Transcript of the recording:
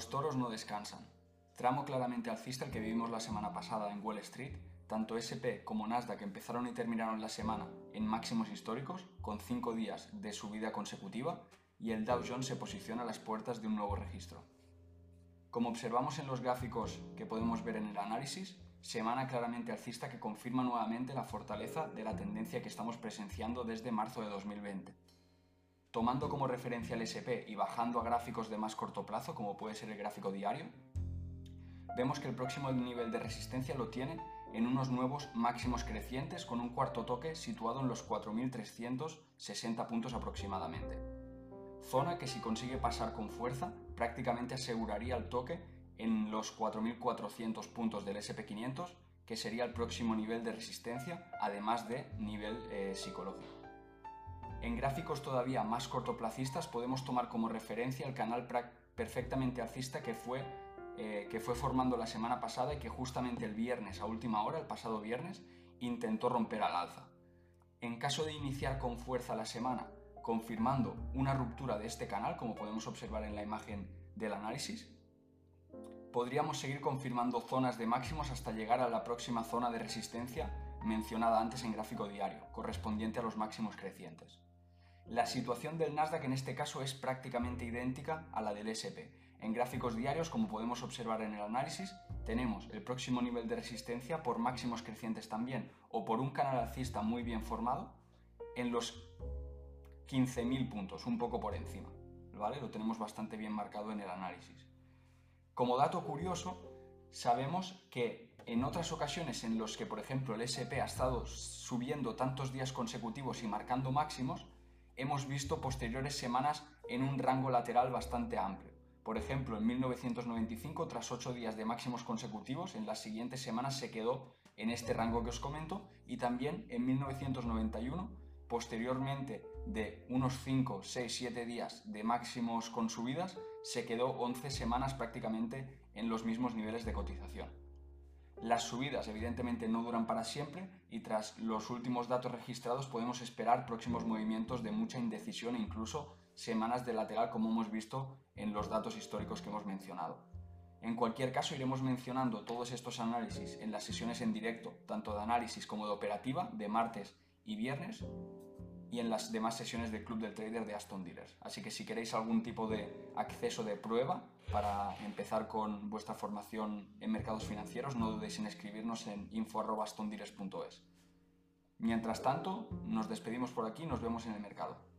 Los toros no descansan. Tramo claramente alcista el que vivimos la semana pasada en Wall Street, tanto SP como Nasdaq empezaron y terminaron la semana en máximos históricos, con 5 días de subida consecutiva, y el Dow Jones se posiciona a las puertas de un nuevo registro. Como observamos en los gráficos que podemos ver en el análisis, semana claramente alcista que confirma nuevamente la fortaleza de la tendencia que estamos presenciando desde marzo de 2020. Tomando como referencia el SP y bajando a gráficos de más corto plazo, como puede ser el gráfico diario, vemos que el próximo nivel de resistencia lo tiene en unos nuevos máximos crecientes con un cuarto toque situado en los 4.360 puntos aproximadamente. Zona que si consigue pasar con fuerza prácticamente aseguraría el toque en los 4.400 puntos del SP500 que sería el próximo nivel de resistencia además de nivel eh, psicológico. En gráficos todavía más cortoplacistas podemos tomar como referencia el canal perfectamente alcista que fue, eh, que fue formando la semana pasada y que justamente el viernes a última hora, el pasado viernes, intentó romper al alza. En caso de iniciar con fuerza la semana, confirmando una ruptura de este canal, como podemos observar en la imagen del análisis, podríamos seguir confirmando zonas de máximos hasta llegar a la próxima zona de resistencia mencionada antes en gráfico diario, correspondiente a los máximos crecientes. La situación del Nasdaq en este caso es prácticamente idéntica a la del SP. En gráficos diarios, como podemos observar en el análisis, tenemos el próximo nivel de resistencia por máximos crecientes también o por un canal alcista muy bien formado en los 15.000 puntos, un poco por encima. Lo tenemos bastante bien marcado en el análisis. Como dato curioso, sabemos que en otras ocasiones en los que, por ejemplo, el SP ha estado subiendo tantos días consecutivos y marcando máximos, hemos visto posteriores semanas en un rango lateral bastante amplio. Por ejemplo, en 1995, tras 8 días de máximos consecutivos, en las siguientes semanas se quedó en este rango que os comento y también en 1991, posteriormente de unos 5, 6, 7 días de máximos con subidas, se quedó 11 semanas prácticamente en los mismos niveles de cotización. Las subidas evidentemente no duran para siempre y tras los últimos datos registrados podemos esperar próximos movimientos de mucha indecisión e incluso semanas de lateral como hemos visto en los datos históricos que hemos mencionado. En cualquier caso iremos mencionando todos estos análisis en las sesiones en directo, tanto de análisis como de operativa, de martes y viernes, y en las demás sesiones del Club del Trader de Aston Dealers. Así que si queréis algún tipo de acceso de prueba para empezar con vuestra formación en mercados financieros, no dudéis en escribirnos en info.astondealers.es. Mientras tanto, nos despedimos por aquí y nos vemos en el mercado.